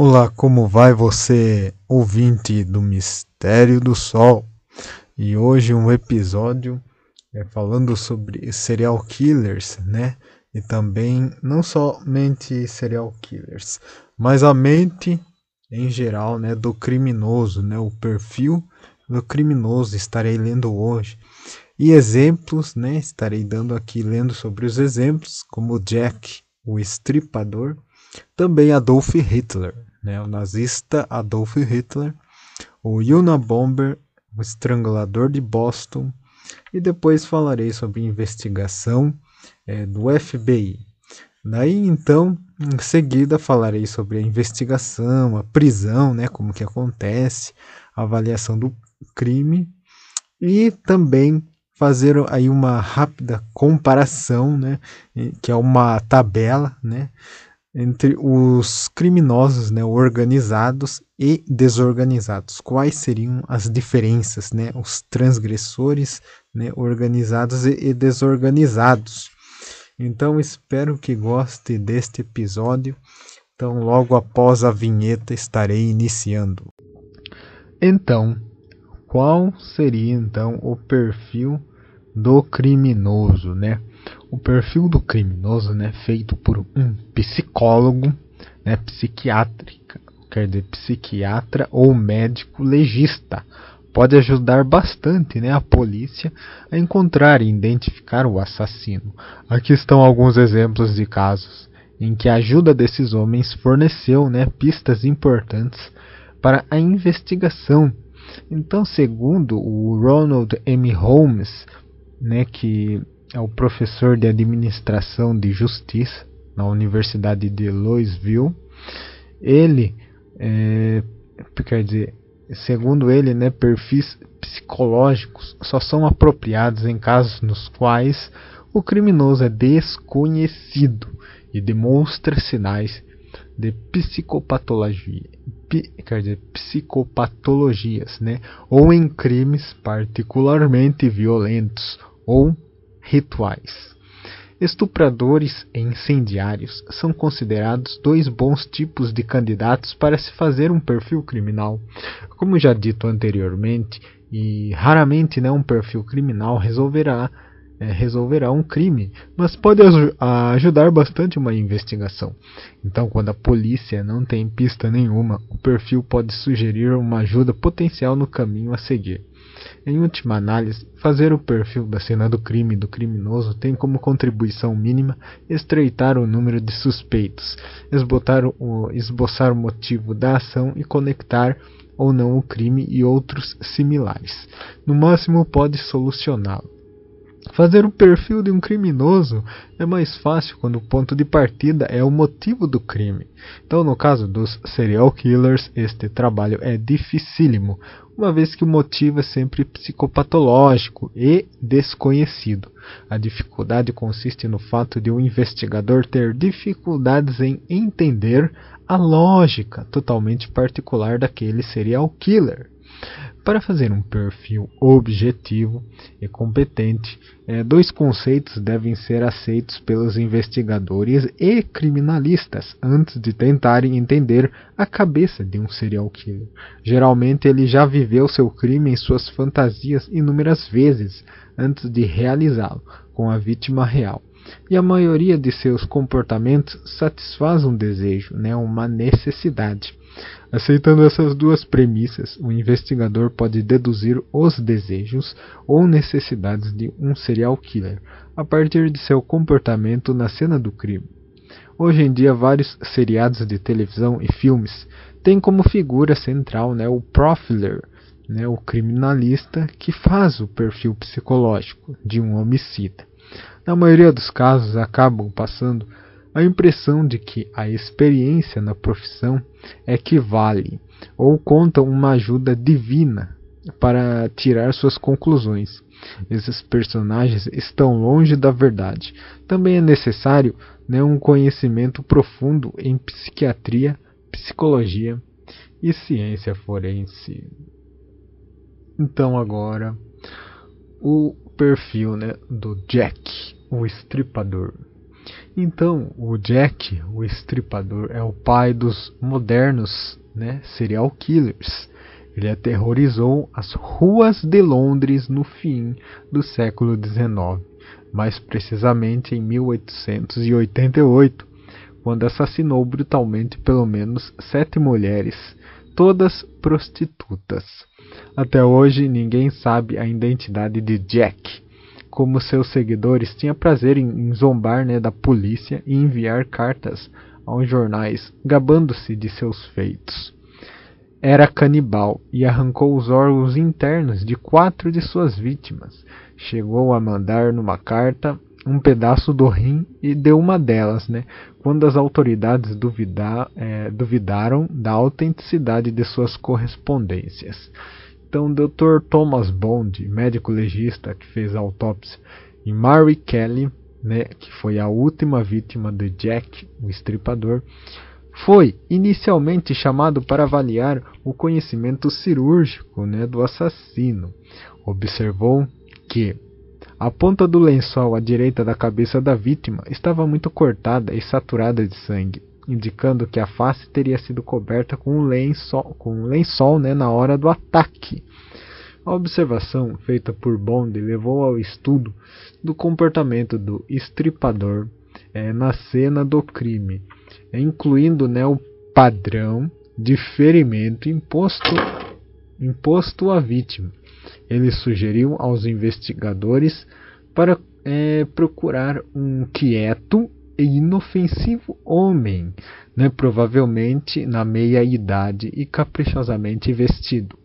Olá, como vai você, ouvinte do Mistério do Sol? E hoje um episódio é, falando sobre serial killers, né? E também não somente serial killers, mas a mente em geral, né, do criminoso, né, o perfil do criminoso estarei lendo hoje. E exemplos, né, estarei dando aqui lendo sobre os exemplos, como Jack, o estripador, também Adolf Hitler, né, o nazista Adolf Hitler, o Unabomber, o estrangulador de Boston, e depois falarei sobre investigação é, do FBI. Daí então, em seguida falarei sobre a investigação, a prisão, né, como que acontece, a avaliação do crime e também fazer aí uma rápida comparação, né, que é uma tabela, né, entre os criminosos, né, organizados e desorganizados. Quais seriam as diferenças, né, os transgressores, né, organizados e, e desorganizados? Então espero que goste deste episódio. Então logo após a vinheta estarei iniciando. Então, qual seria então o perfil do criminoso, né? O perfil do criminoso, né, feito por um psicólogo, né, psiquiátrica, quer dizer, psiquiatra ou médico legista, pode ajudar bastante, né, a polícia a encontrar e identificar o assassino. Aqui estão alguns exemplos de casos em que a ajuda desses homens forneceu, né, pistas importantes para a investigação. Então, segundo o Ronald M. Holmes, né, que é o professor de administração de justiça na Universidade de Louisville. Ele, é, quer dizer, segundo ele, né, perfis psicológicos só são apropriados em casos nos quais o criminoso é desconhecido e demonstra sinais de psicopatologia, quer dizer, psicopatologias, né, ou em crimes particularmente violentos ou rituais. Estupradores e incendiários são considerados dois bons tipos de candidatos para se fazer um perfil criminal. Como já dito anteriormente, e raramente né, um perfil criminal resolverá, é, resolverá um crime, mas pode ajudar bastante uma investigação. Então, quando a polícia não tem pista nenhuma, o perfil pode sugerir uma ajuda potencial no caminho a seguir. Em última análise, fazer o perfil da cena do crime do criminoso tem como contribuição mínima estreitar o número de suspeitos, o, esboçar o motivo da ação e conectar ou não o crime e outros similares. No máximo, pode solucioná-lo. Fazer o perfil de um criminoso é mais fácil quando o ponto de partida é o motivo do crime. Então, no caso dos serial killers, este trabalho é dificílimo, uma vez que o motivo é sempre psicopatológico e desconhecido. A dificuldade consiste no fato de o um investigador ter dificuldades em entender a lógica totalmente particular daquele serial killer. Para fazer um perfil objetivo e competente, é, dois conceitos devem ser aceitos pelos investigadores e criminalistas antes de tentarem entender a cabeça de um serial killer. Geralmente, ele já viveu seu crime em suas fantasias inúmeras vezes antes de realizá-lo com a vítima real. E a maioria de seus comportamentos satisfaz um desejo, né, uma necessidade. Aceitando essas duas premissas, o investigador pode deduzir os desejos ou necessidades de um serial killer a partir de seu comportamento na cena do crime. Hoje em dia, vários seriados de televisão e filmes têm como figura central né, o profiler, né, o criminalista que faz o perfil psicológico de um homicida. Na maioria dos casos, acabam passando a impressão de que a experiência na profissão equivale ou conta uma ajuda divina para tirar suas conclusões. Esses personagens estão longe da verdade. Também é necessário né, um conhecimento profundo em psiquiatria, psicologia e ciência forense. Então agora o perfil né, do Jack, o estripador. Então, o Jack, o estripador, é o pai dos modernos né, serial killers. Ele aterrorizou as ruas de Londres no fim do século XIX, mais precisamente em 1888, quando assassinou brutalmente pelo menos sete mulheres, todas prostitutas. Até hoje ninguém sabe a identidade de Jack. Como seus seguidores, tinha prazer em, em zombar né, da polícia e enviar cartas aos jornais gabando-se de seus feitos. Era canibal e arrancou os órgãos internos de quatro de suas vítimas. Chegou a mandar numa carta um pedaço do rim e de uma delas, né, quando as autoridades duvidar, é, duvidaram da autenticidade de suas correspondências. Então, Dr. Thomas Bond, médico legista que fez a autópsia em Mary Kelly, né, que foi a última vítima de Jack, o estripador, foi inicialmente chamado para avaliar o conhecimento cirúrgico né, do assassino. Observou que a ponta do lençol à direita da cabeça da vítima estava muito cortada e saturada de sangue, indicando que a face teria sido coberta com um lençol, com um lençol né, na hora do ataque. A observação feita por Bond levou ao estudo do comportamento do estripador é, na cena do crime, incluindo né, o padrão de ferimento imposto, imposto à vítima. Ele sugeriu aos investigadores para é, procurar um quieto e inofensivo homem, né, provavelmente na meia idade e caprichosamente vestido.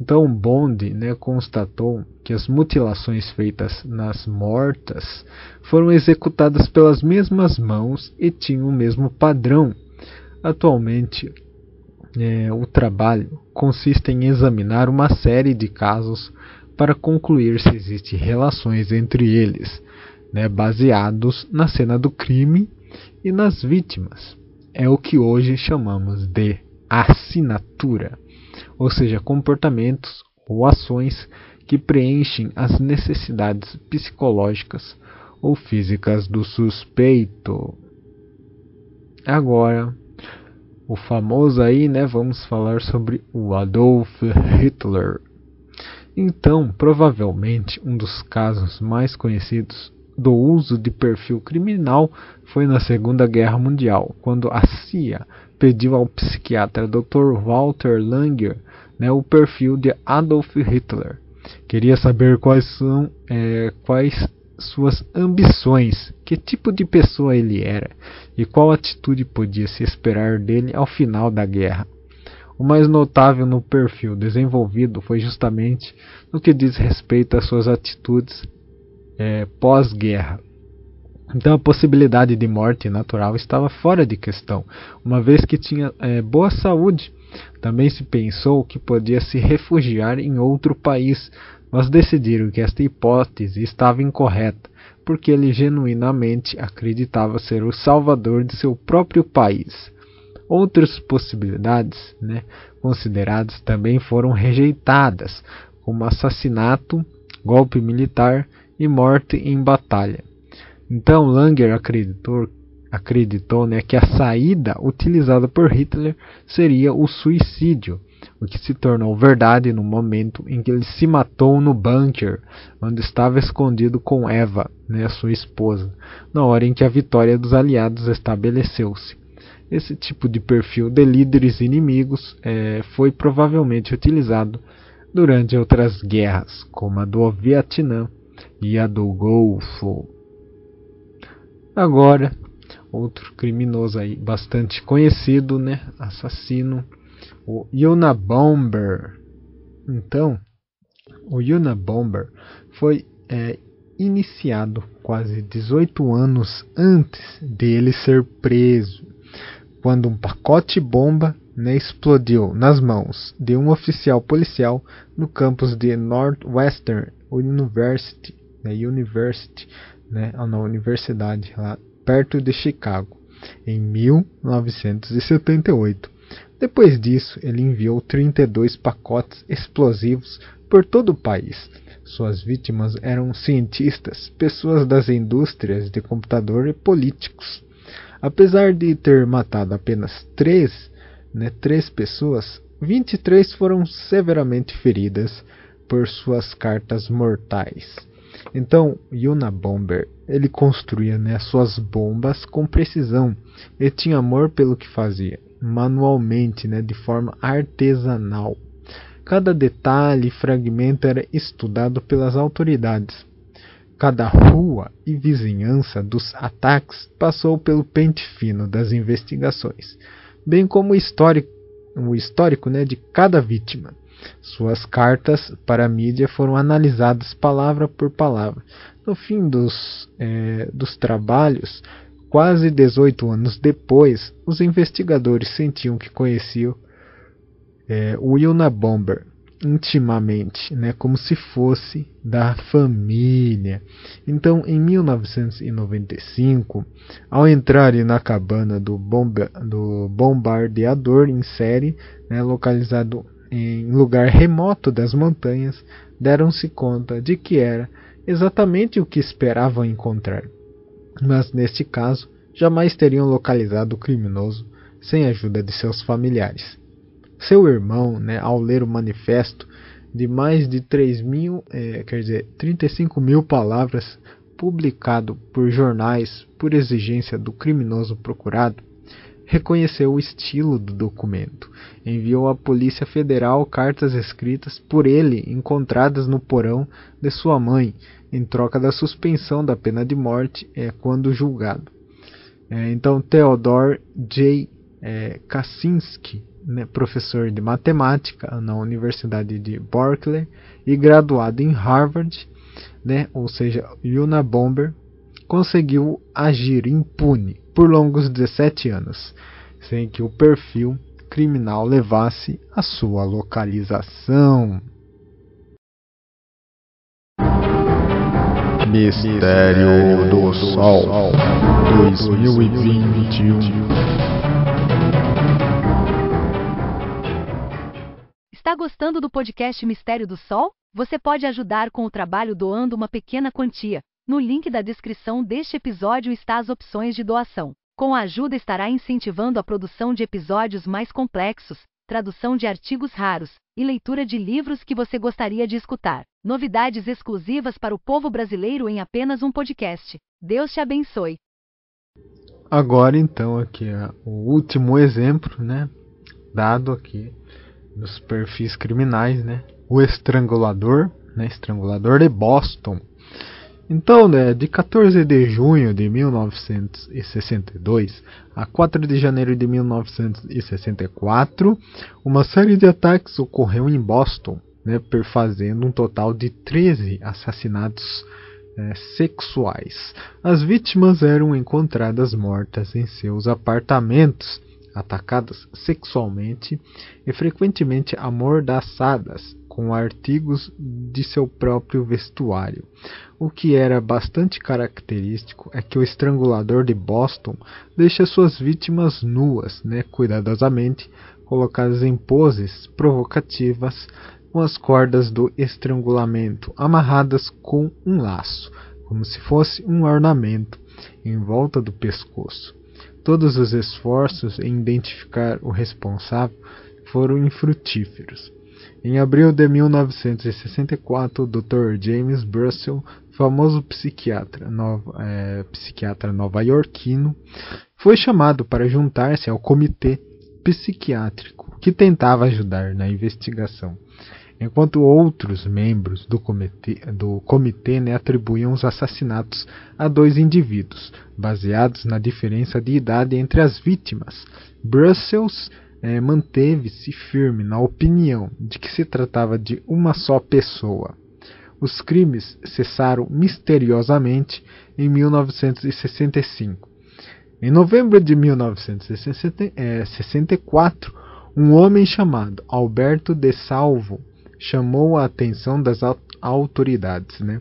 Então Bond né, constatou que as mutilações feitas nas mortas foram executadas pelas mesmas mãos e tinham o mesmo padrão. Atualmente, é, o trabalho consiste em examinar uma série de casos para concluir se existem relações entre eles, né, baseados na cena do crime e nas vítimas. É o que hoje chamamos de assinatura, ou seja, comportamentos ou ações que preenchem as necessidades psicológicas ou físicas do suspeito. Agora, o famoso aí, né? Vamos falar sobre o Adolf Hitler. Então, provavelmente um dos casos mais conhecidos do uso de perfil criminal foi na Segunda Guerra Mundial, quando a CIA pediu ao psiquiatra Dr. Walter Langer né, o perfil de Adolf Hitler. Queria saber quais são é, quais suas ambições, que tipo de pessoa ele era e qual atitude podia se esperar dele ao final da guerra. O mais notável no perfil desenvolvido foi justamente no que diz respeito às suas atitudes é, pós-guerra. Então a possibilidade de morte natural estava fora de questão, uma vez que tinha é, boa saúde. Também se pensou que podia se refugiar em outro país, mas decidiram que esta hipótese estava incorreta, porque ele genuinamente acreditava ser o salvador de seu próprio país. Outras possibilidades né, consideradas também foram rejeitadas, como assassinato, golpe militar e morte em batalha. Então Langer acreditou, acreditou né, que a saída utilizada por Hitler seria o suicídio, o que se tornou verdade no momento em que ele se matou no bunker, onde estava escondido com Eva, né, sua esposa, na hora em que a vitória dos aliados estabeleceu-se. Esse tipo de perfil de líderes inimigos é, foi provavelmente utilizado durante outras guerras, como a do Vietnã e a do Golfo. Agora, outro criminoso aí bastante conhecido, né, assassino o Unabomber. Então, o Unabomber foi é, iniciado quase 18 anos antes dele ser preso, quando um pacote bomba né, explodiu nas mãos de um oficial policial no campus de Northwestern University, né, University né, na universidade lá perto de Chicago, em 1978. Depois disso, ele enviou 32 pacotes explosivos por todo o país. Suas vítimas eram cientistas, pessoas das indústrias de computador e políticos. Apesar de ter matado apenas três, né, três pessoas, 23 foram severamente feridas por suas cartas mortais. Então, Yuna Bomber, ele construía né, suas bombas com precisão. Ele tinha amor pelo que fazia, manualmente, né, de forma artesanal. Cada detalhe e fragmento era estudado pelas autoridades. Cada rua e vizinhança dos ataques passou pelo pente fino das investigações, bem como o histórico, o histórico né, de cada vítima. Suas cartas para a mídia foram analisadas palavra por palavra. No fim dos, é, dos trabalhos, quase 18 anos depois, os investigadores sentiam que conheciam é, Wilna Bomber intimamente, né, como se fosse da família. Então, em 1995, ao entrarem na cabana do, bomba, do bombardeador em série, né, localizado em lugar remoto das montanhas, deram-se conta de que era exatamente o que esperavam encontrar. Mas neste caso, jamais teriam localizado o criminoso sem a ajuda de seus familiares. Seu irmão, né, ao ler o manifesto de mais de 3 mil, é, quer dizer, 35 mil palavras publicado por jornais por exigência do criminoso procurado, reconheceu o estilo do documento. Enviou à Polícia Federal cartas escritas por ele encontradas no porão de sua mãe, em troca da suspensão da pena de morte é, quando julgado. É, então, Theodore J. É, Kaczynski, né, professor de matemática na Universidade de Berkeley e graduado em Harvard, né, ou seja, Yuna Bomber, conseguiu agir impune por longos 17 anos, sem que o perfil criminal levasse a sua localização. Mistério do Sol 2021 Está gostando do podcast Mistério do Sol? Você pode ajudar com o trabalho doando uma pequena quantia. No link da descrição deste episódio está as opções de doação. Com a ajuda estará incentivando a produção de episódios mais complexos, tradução de artigos raros e leitura de livros que você gostaria de escutar. Novidades exclusivas para o povo brasileiro em apenas um podcast. Deus te abençoe. Agora então aqui é o último exemplo, né, dado aqui dos perfis criminais, né? O estrangulador, né, estrangulador de Boston então, né, de 14 de junho de 1962 a 4 de janeiro de 1964, uma série de ataques ocorreu em Boston, né, perfazendo um total de 13 assassinatos é, sexuais. As vítimas eram encontradas mortas em seus apartamentos, atacadas sexualmente e frequentemente amordaçadas com artigos de seu próprio vestuário. O que era bastante característico é que o estrangulador de Boston deixa suas vítimas nuas, né, cuidadosamente colocadas em poses provocativas com as cordas do estrangulamento amarradas com um laço, como se fosse um ornamento, em volta do pescoço. Todos os esforços em identificar o responsável foram infrutíferos. Em abril de 1964, o Dr. James Brussel, famoso psiquiatra, nova, é, psiquiatra nova-iorquino, foi chamado para juntar-se ao comitê psiquiátrico que tentava ajudar na investigação, enquanto outros membros do comitê, do comitê né, atribuíam os assassinatos a dois indivíduos, baseados na diferença de idade entre as vítimas. Brussels é, manteve-se firme na opinião de que se tratava de uma só pessoa. Os crimes cessaram misteriosamente em 1965. Em novembro de 1964, um homem chamado Alberto de Salvo chamou a atenção das autoridades. Né?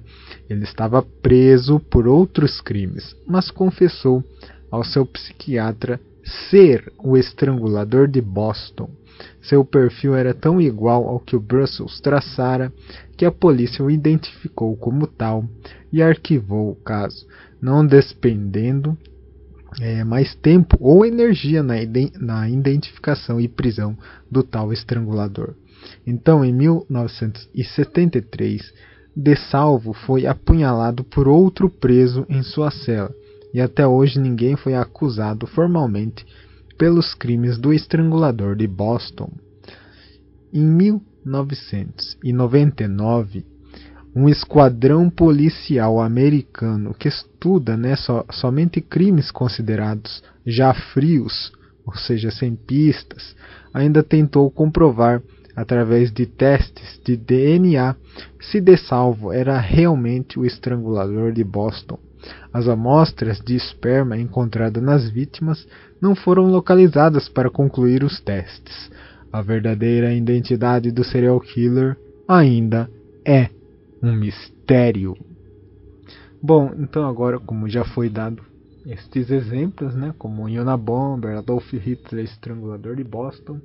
Ele estava preso por outros crimes, mas confessou ao seu psiquiatra ser o estrangulador de Boston. Seu perfil era tão igual ao que o Brussels traçara que a polícia o identificou como tal e arquivou o caso, não despendendo é, mais tempo ou energia na, na identificação e prisão do tal estrangulador. Então, em 1973, De Salvo foi apunhalado por outro preso em sua cela, e até hoje ninguém foi acusado formalmente pelos crimes do estrangulador de Boston. Em 1999, um esquadrão policial americano que estuda né, so, somente crimes considerados já frios, ou seja, sem pistas, ainda tentou comprovar através de testes de DNA se De Salvo era realmente o estrangulador de Boston. As amostras de esperma encontradas nas vítimas não foram localizadas para concluir os testes. A verdadeira identidade do serial killer ainda é um mistério. Bom, então agora, como já foi dado estes exemplos, né, como Unabomber, Adolf Hitler, Estrangulador de Boston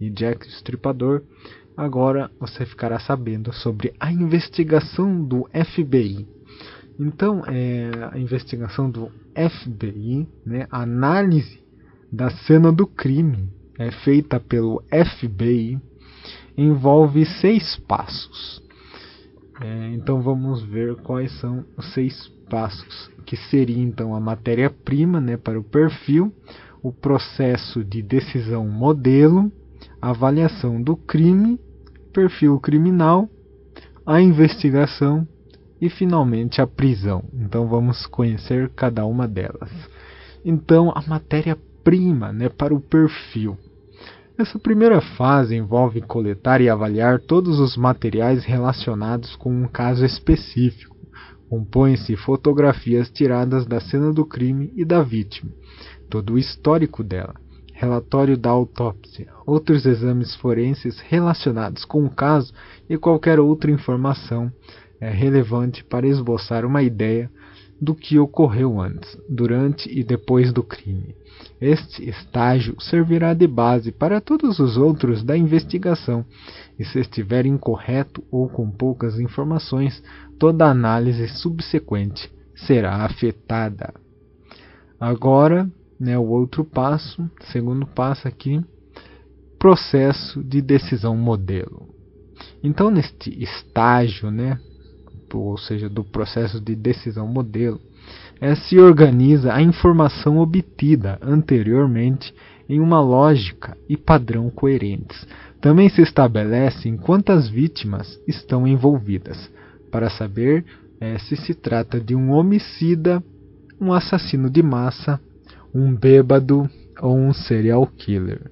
e Jack Stripador, agora você ficará sabendo sobre a investigação do FBI. Então, é, a investigação do FBI, né, a análise da cena do crime é feita pelo FBI, envolve seis passos. É, então vamos ver quais são os seis passos, que seria então a matéria-prima né, para o perfil, o processo de decisão modelo, avaliação do crime, perfil criminal, a investigação e finalmente a prisão. Então vamos conhecer cada uma delas. Então a matéria-prima né, para o perfil. Essa primeira fase envolve coletar e avaliar todos os materiais relacionados com um caso específico. Compõe-se fotografias tiradas da cena do crime e da vítima, todo o histórico dela, relatório da autópsia, outros exames forenses relacionados com o caso e qualquer outra informação relevante para esboçar uma ideia do que ocorreu antes, durante e depois do crime. Este estágio servirá de base para todos os outros da investigação, e se estiver incorreto ou com poucas informações, toda análise subsequente será afetada. Agora, né, o outro passo, segundo passo aqui, processo de decisão modelo. Então, neste estágio, né, ou seja, do processo de decisão modelo, é, se organiza a informação obtida anteriormente em uma lógica e padrão coerentes. Também se estabelecem quantas vítimas estão envolvidas, para saber é, se se trata de um homicida, um assassino de massa, um bêbado ou um serial killer.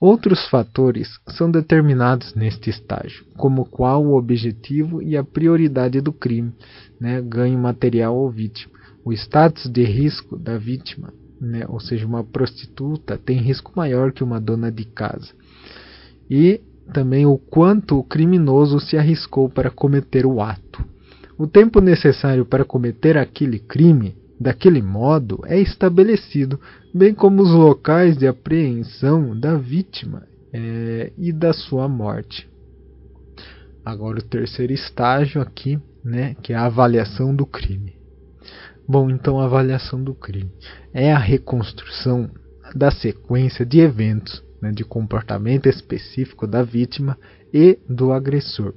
Outros fatores são determinados neste estágio, como qual o objetivo e a prioridade do crime, né, ganho material ou vítima, o status de risco da vítima, né, ou seja, uma prostituta tem risco maior que uma dona de casa, e também o quanto o criminoso se arriscou para cometer o ato. O tempo necessário para cometer aquele crime daquele modo é estabelecido, bem como os locais de apreensão da vítima é, e da sua morte. Agora o terceiro estágio aqui, né, que é a avaliação do crime. Bom, então a avaliação do crime é a reconstrução da sequência de eventos, né, de comportamento específico da vítima e do agressor.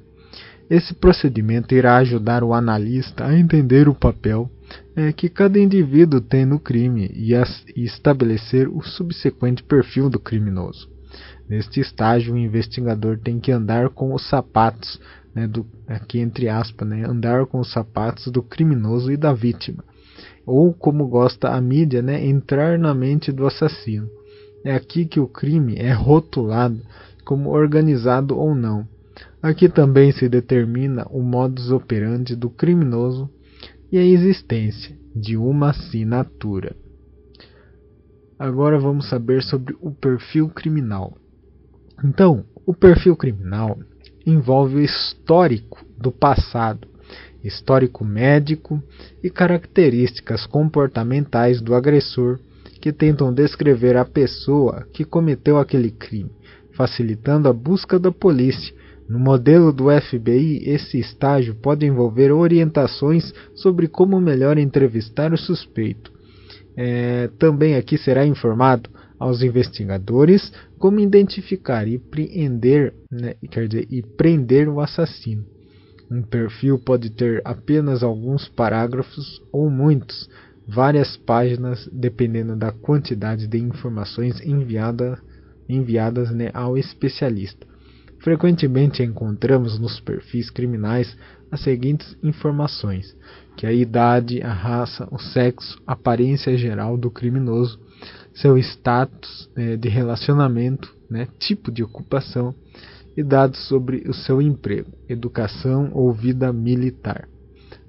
Esse procedimento irá ajudar o analista a entender o papel é, que cada indivíduo tem no crime e, as, e estabelecer o subsequente perfil do criminoso. Neste estágio, o investigador tem que andar com os sapatos, né, do, aqui entre aspas, né, andar com os sapatos do criminoso e da vítima, ou como gosta a mídia, né, entrar na mente do assassino. É aqui que o crime é rotulado como organizado ou não. Aqui também se determina o modus operandi do criminoso e a existência de uma assinatura. Agora vamos saber sobre o perfil criminal. Então, o perfil criminal envolve o histórico do passado, histórico médico e características comportamentais do agressor que tentam descrever a pessoa que cometeu aquele crime, facilitando a busca da polícia. No modelo do FBI, esse estágio pode envolver orientações sobre como melhor entrevistar o suspeito. É, também aqui será informado aos investigadores como identificar e prender, né, quer dizer, e prender o assassino. Um perfil pode ter apenas alguns parágrafos ou muitos, várias páginas, dependendo da quantidade de informações enviada, enviadas né, ao especialista. Frequentemente encontramos nos perfis criminais as seguintes informações: que a idade, a raça, o sexo, a aparência geral do criminoso, seu status né, de relacionamento, né, tipo de ocupação e dados sobre o seu emprego, educação ou vida militar.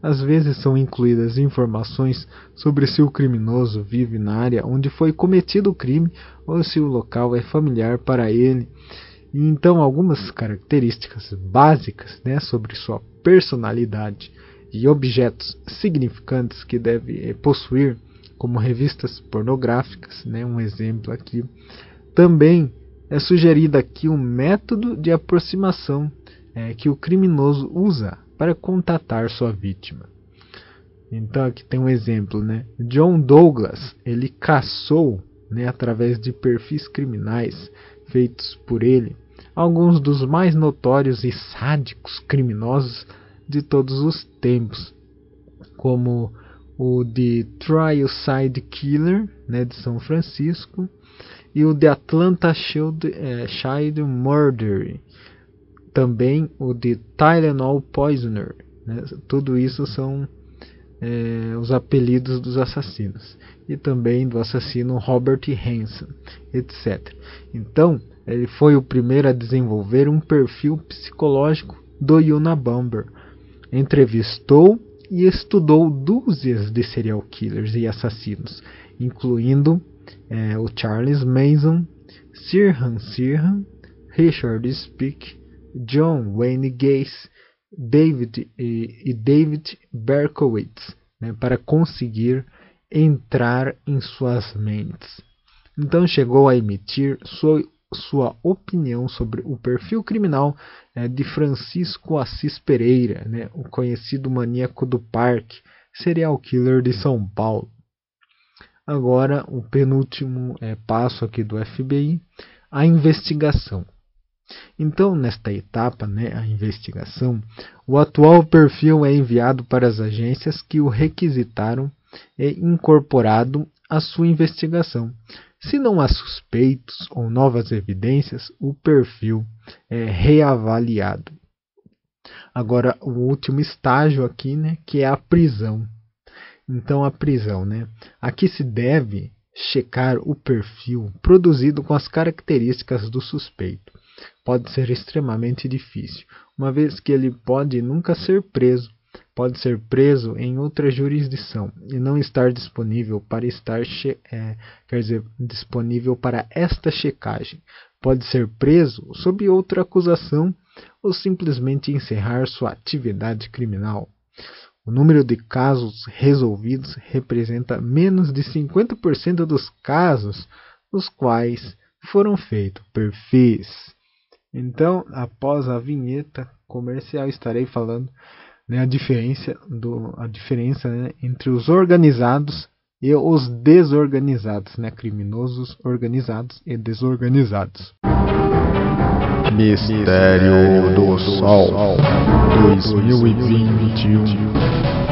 Às vezes são incluídas informações sobre se o criminoso vive na área onde foi cometido o crime ou se o local é familiar para ele. E então, algumas características básicas né, sobre sua personalidade e objetos significantes que deve eh, possuir, como revistas pornográficas, né, um exemplo aqui. Também é sugerido aqui um método de aproximação é, que o criminoso usa para contatar sua vítima. Então aqui tem um exemplo, né? John Douglas ele caçou, né, através de perfis criminais feitos por ele, alguns dos mais notórios e sádicos criminosos de todos os tempos, como o de Trial Side Killer, né, de São Francisco, e o de Atlanta Shield, é, Child Murder, também o de Tylenol Poisoner. Né? Tudo isso são é, os apelidos dos assassinos e também do assassino Robert Hansen, etc. Então, ele foi o primeiro a desenvolver um perfil psicológico do Unabomber. Entrevistou e estudou dúzias de serial killers e assassinos, incluindo é, o Charles Manson, Sirhan Sirhan, Richard Speck, John Wayne Gacy, David e, e David Berkowitz, né, para conseguir entrar em suas mentes. Então chegou a emitir sua, sua opinião sobre o perfil criminal é, de Francisco Assis Pereira, né, o conhecido maníaco do parque, serial killer de São Paulo. Agora, o penúltimo é, passo aqui do FBI, a investigação. Então, nesta etapa, né, a investigação, o atual perfil é enviado para as agências que o requisitaram e incorporado à sua investigação. Se não há suspeitos ou novas evidências, o perfil é reavaliado. Agora, o último estágio aqui, né, que é a prisão. Então, a prisão, né? Aqui se deve checar o perfil produzido com as características do suspeito. Pode ser extremamente difícil, uma vez que ele pode nunca ser preso, pode ser preso em outra jurisdição e não estar disponível para estar é, quer dizer disponível para esta checagem. Pode ser preso sob outra acusação ou simplesmente encerrar sua atividade criminal. O número de casos resolvidos representa menos de 50% dos casos nos quais foram feitos perfis. Então, após a vinheta comercial, estarei falando né, a diferença, do, a diferença né, entre os organizados e os desorganizados, né, criminosos organizados e desorganizados. Mistério do Sol 2021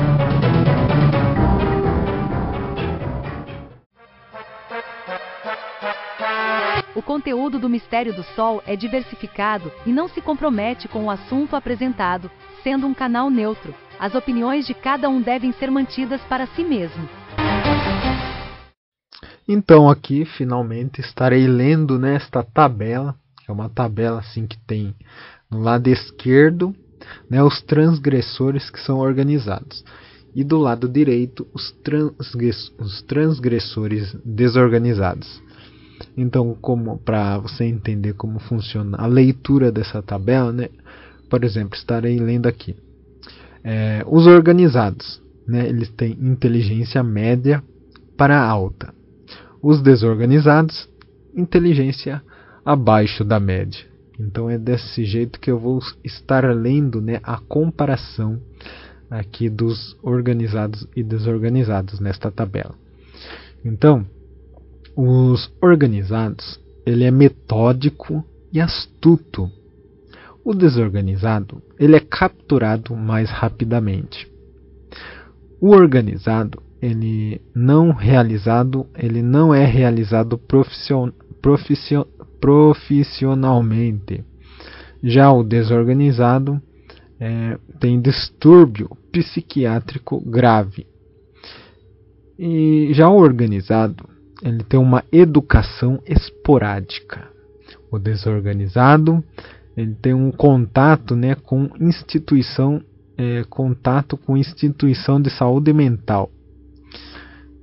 O conteúdo do Mistério do Sol é diversificado e não se compromete com o assunto apresentado, sendo um canal neutro. As opiniões de cada um devem ser mantidas para si mesmo. Então aqui finalmente estarei lendo nesta tabela, que é uma tabela assim que tem no lado esquerdo, né, os transgressores que são organizados e do lado direito os, os transgressores desorganizados. Então, como para você entender como funciona a leitura dessa tabela, né? Por exemplo, estarei lendo aqui. É, os organizados, né? Eles têm inteligência média para alta. Os desorganizados, inteligência abaixo da média. Então é desse jeito que eu vou estar lendo né, a comparação aqui dos organizados e desorganizados nesta tabela. Então, os organizados, ele é metódico e astuto. O desorganizado, ele é capturado mais rapidamente. O organizado, ele não realizado, ele não é realizado profission, profission, profissionalmente. Já o desorganizado é, tem distúrbio psiquiátrico grave. E já o organizado, ele tem uma educação esporádica. O desorganizado, ele tem um contato né, com instituição, é, contato com instituição de saúde mental.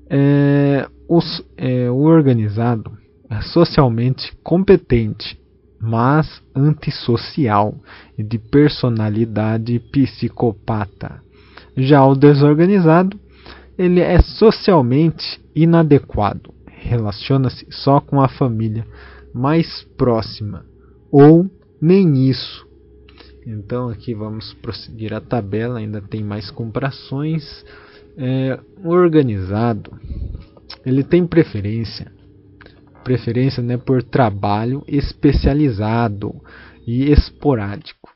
É, os, é, o organizado é socialmente competente mas antissocial e de personalidade psicopata. Já o desorganizado, ele é socialmente inadequado, relaciona-se só com a família mais próxima ou nem isso. Então aqui vamos prosseguir a tabela, ainda tem mais comparações. É, organizado, ele tem preferência preferência né, por trabalho especializado e esporádico.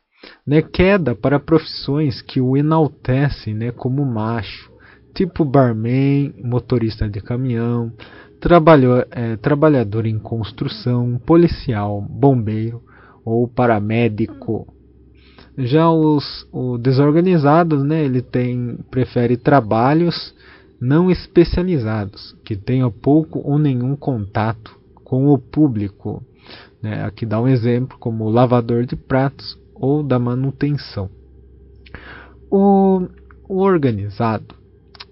Né, queda para profissões que o enaltecem né, como macho, tipo barman, motorista de caminhão, trabalhador, é, trabalhador em construção, policial, bombeiro ou paramédico. Já os, os desorganizados, né, ele tem, prefere trabalhos não especializados, que tenham pouco ou nenhum contato com o público. Né? Aqui dá um exemplo como lavador de pratos ou da manutenção. O, o organizado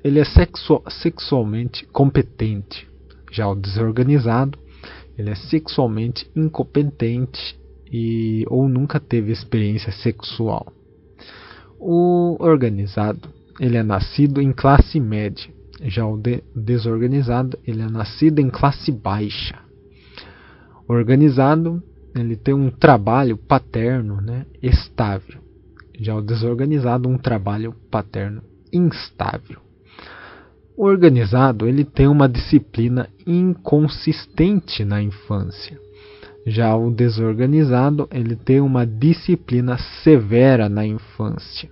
ele é sexu sexualmente competente, já o desorganizado ele é sexualmente incompetente e ou nunca teve experiência sexual. O organizado ele é nascido em classe média já o de desorganizado, ele é nascido em classe baixa. Organizado, ele tem um trabalho paterno, né, estável. Já o desorganizado, um trabalho paterno instável. Organizado, ele tem uma disciplina inconsistente na infância. Já o desorganizado, ele tem uma disciplina severa na infância.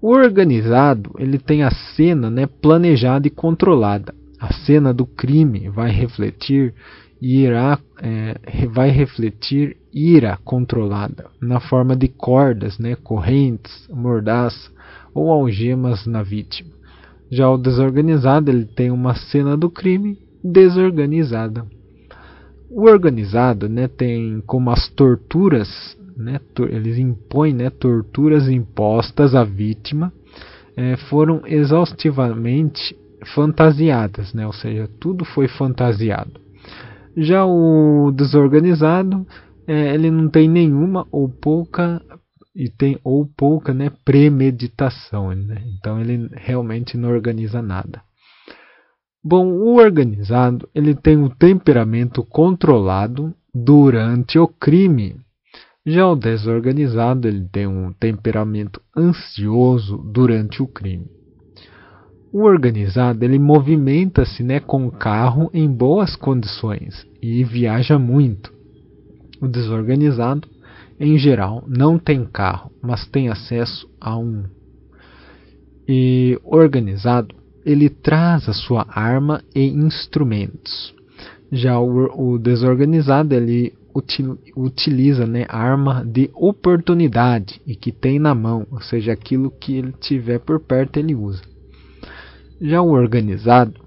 O organizado ele tem a cena né, planejada e controlada. A cena do crime vai refletir irá, é, vai refletir ira controlada na forma de cordas, né, correntes, mordaça ou algemas na vítima. Já o desorganizado ele tem uma cena do crime desorganizada. O organizado né, tem como as torturas né, eles impõem né, torturas impostas à vítima é, foram exaustivamente fantasiadas, né, ou seja, tudo foi fantasiado. Já o desorganizado, é, ele não tem nenhuma ou pouca e tem ou pouca né, premeditação, né? então ele realmente não organiza nada. Bom, o organizado ele tem o temperamento controlado durante o crime já o desorganizado ele tem um temperamento ansioso durante o crime. O organizado ele movimenta-se né, com o carro em boas condições e viaja muito. O desorganizado, em geral, não tem carro, mas tem acesso a um. E organizado, ele traz a sua arma e instrumentos. Já o, o desorganizado ele util, utiliza né, arma de oportunidade e que tem na mão, ou seja, aquilo que ele tiver por perto ele usa. Já o organizado,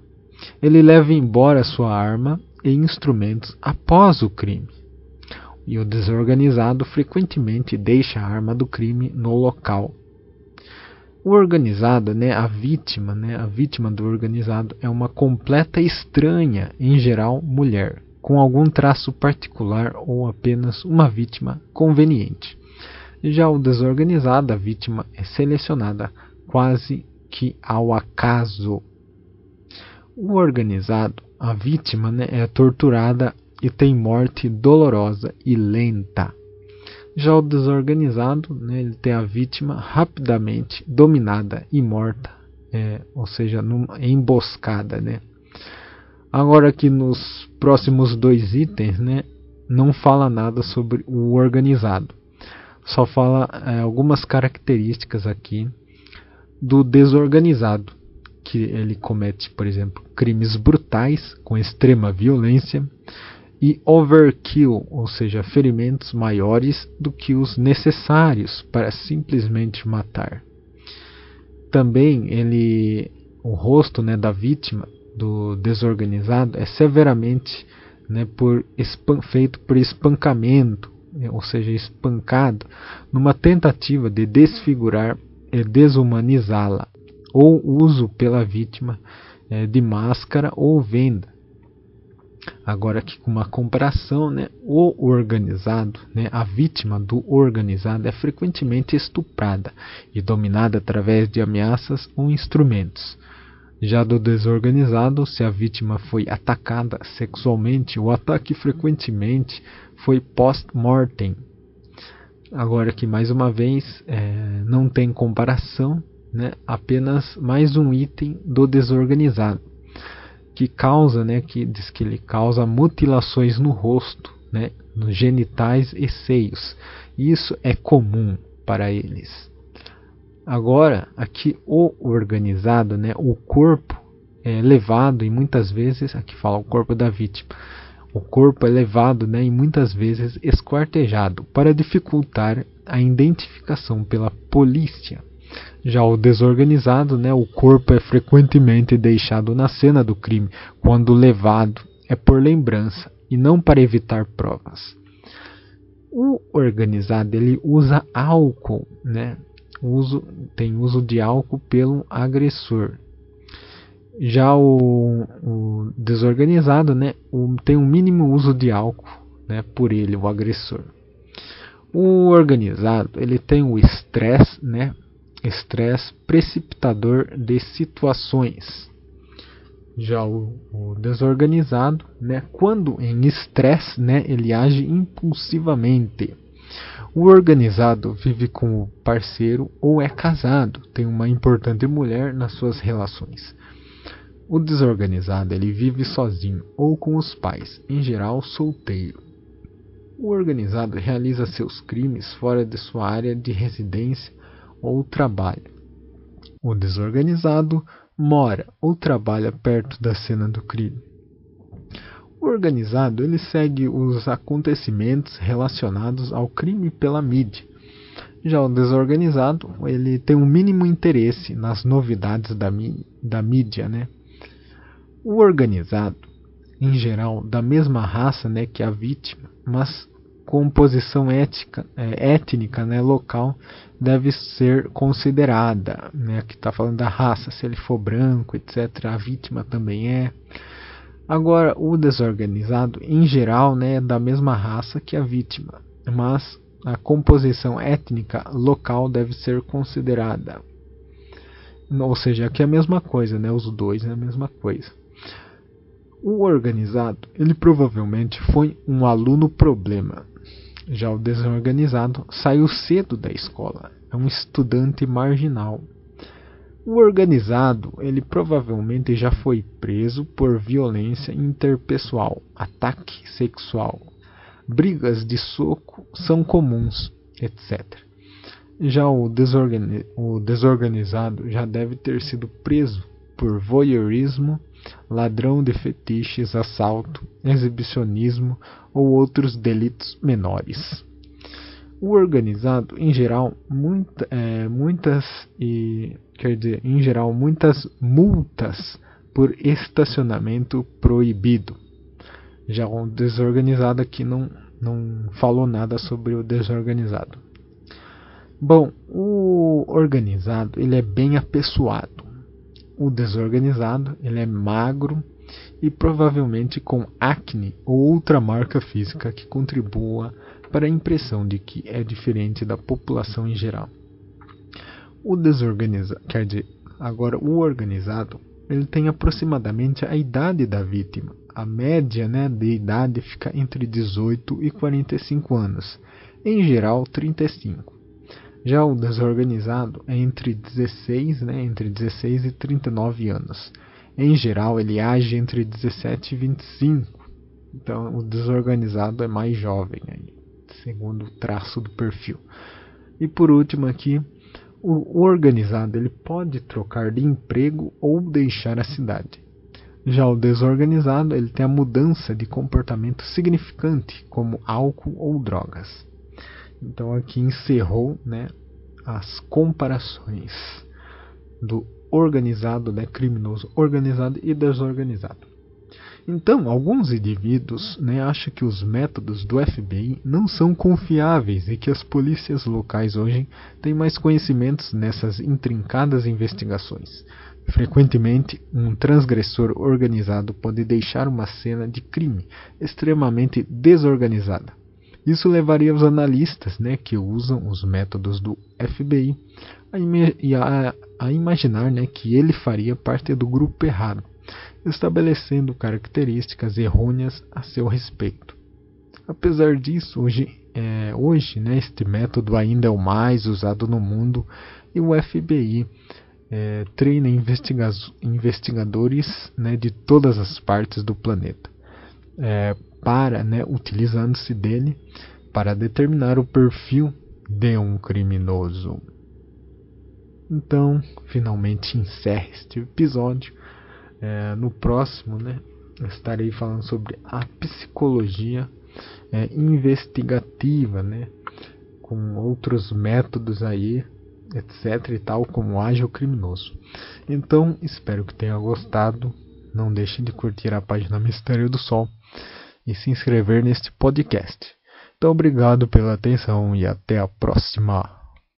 ele leva embora sua arma e instrumentos após o crime. E o desorganizado frequentemente deixa a arma do crime no local. O organizado, né, a vítima, né, a vítima do organizado é uma completa estranha, em geral mulher com algum traço particular ou apenas uma vítima conveniente. Já o desorganizado, a vítima é selecionada quase que ao acaso. O organizado, a vítima, né, é torturada e tem morte dolorosa e lenta. Já o desorganizado, né, ele tem a vítima rapidamente dominada e morta, é, ou seja, numa emboscada. Né. Agora aqui nos próximos dois itens, né, não fala nada sobre o organizado. Só fala é, algumas características aqui do desorganizado, que ele comete, por exemplo, crimes brutais com extrema violência e overkill, ou seja, ferimentos maiores do que os necessários para simplesmente matar. Também ele, o rosto né, da vítima do desorganizado é severamente né, por feito por espancamento, né, ou seja, espancado, numa tentativa de desfigurar e desumanizá-la, ou uso pela vítima é, de máscara ou venda. Agora aqui com uma comparação, né, o organizado, né, a vítima do organizado é frequentemente estuprada e dominada através de ameaças ou instrumentos. Já do desorganizado, se a vítima foi atacada sexualmente, o ataque frequentemente foi post-mortem. Agora que mais uma vez é, não tem comparação, né, apenas mais um item do desorganizado que causa, né, que diz que ele causa mutilações no rosto, né, nos genitais e seios. Isso é comum para eles. Agora, aqui o organizado, né, o corpo é levado e muitas vezes, aqui fala o corpo da vítima, o corpo é levado né, e muitas vezes esquartejado para dificultar a identificação pela polícia. Já o desorganizado, né, o corpo é frequentemente deixado na cena do crime quando levado é por lembrança e não para evitar provas. O organizado ele usa álcool, né, uso, tem uso de álcool pelo agressor. Já o, o desorganizado né, o, tem um mínimo uso de álcool né, por ele, o agressor. O organizado ele tem o estresse, né, estresse precipitador de situações. Já o, o, desorganizado, né, quando em estresse, né, ele age impulsivamente. O organizado vive com o parceiro ou é casado, tem uma importante mulher nas suas relações. O desorganizado ele vive sozinho ou com os pais, em geral solteiro. O organizado realiza seus crimes fora de sua área de residência ou trabalho. O desorganizado mora ou trabalha perto da cena do crime. O organizado ele segue os acontecimentos relacionados ao crime pela mídia. Já o desorganizado ele tem um mínimo interesse nas novidades da, da mídia, né? O organizado, em geral, da mesma raça né, que a vítima, mas composição ética, é, étnica né, local deve ser considerada. Né, aqui está falando da raça, se ele for branco, etc. A vítima também é. Agora, o desorganizado, em geral, né, é da mesma raça que a vítima, mas a composição étnica local deve ser considerada. Ou seja, aqui é a mesma coisa, né, os dois é a mesma coisa. O organizado, ele provavelmente foi um aluno problema. Já o desorganizado saiu cedo da escola, é um estudante marginal. O organizado, ele provavelmente já foi preso por violência interpessoal, ataque sexual. Brigas de soco são comuns, etc. Já o, desorgani o desorganizado já deve ter sido preso por voyeurismo, ladrão de fetiches, assalto, exibicionismo ou outros delitos menores. O organizado, em geral, muita, é, muitas e quer dizer, em geral, muitas multas por estacionamento proibido. Já o desorganizado aqui não, não falou nada sobre o desorganizado. Bom, o organizado ele é bem apessoado. O desorganizado ele é magro e provavelmente com acne ou outra marca física que contribua para a impressão de que é diferente da população em geral. O desorganizado, quer dizer, agora o organizado, ele tem aproximadamente a idade da vítima. A média né, de idade fica entre 18 e 45 anos, em geral 35. Já o desorganizado é entre 16, né, entre 16 e 39 anos. Em geral, ele age entre 17 e 25. Então, o desorganizado é mais jovem, aí, segundo o traço do perfil. E por último aqui, o organizado ele pode trocar de emprego ou deixar a cidade. Já o desorganizado ele tem a mudança de comportamento significante, como álcool ou drogas. Então aqui encerrou né, as comparações do organizado, né, criminoso organizado e desorganizado. Então, alguns indivíduos né, acham que os métodos do FBI não são confiáveis e que as polícias locais hoje têm mais conhecimentos nessas intrincadas investigações. Frequentemente, um transgressor organizado pode deixar uma cena de crime extremamente desorganizada. Isso levaria os analistas né, que usam os métodos do FBI a, a, a imaginar né, que ele faria parte do grupo errado estabelecendo características errôneas a seu respeito. Apesar disso, hoje, é, hoje né, este método ainda é o mais usado no mundo e o FBI é, treina investiga investigadores né, de todas as partes do planeta é, para, né, utilizando-se dele para determinar o perfil de um criminoso. Então, finalmente encerra este episódio é, no próximo, né, estarei falando sobre a psicologia é, investigativa, né, com outros métodos aí, etc e tal, como age o criminoso. Então, espero que tenha gostado. Não deixe de curtir a página Mistério do Sol e se inscrever neste podcast. Então, obrigado pela atenção e até a próxima.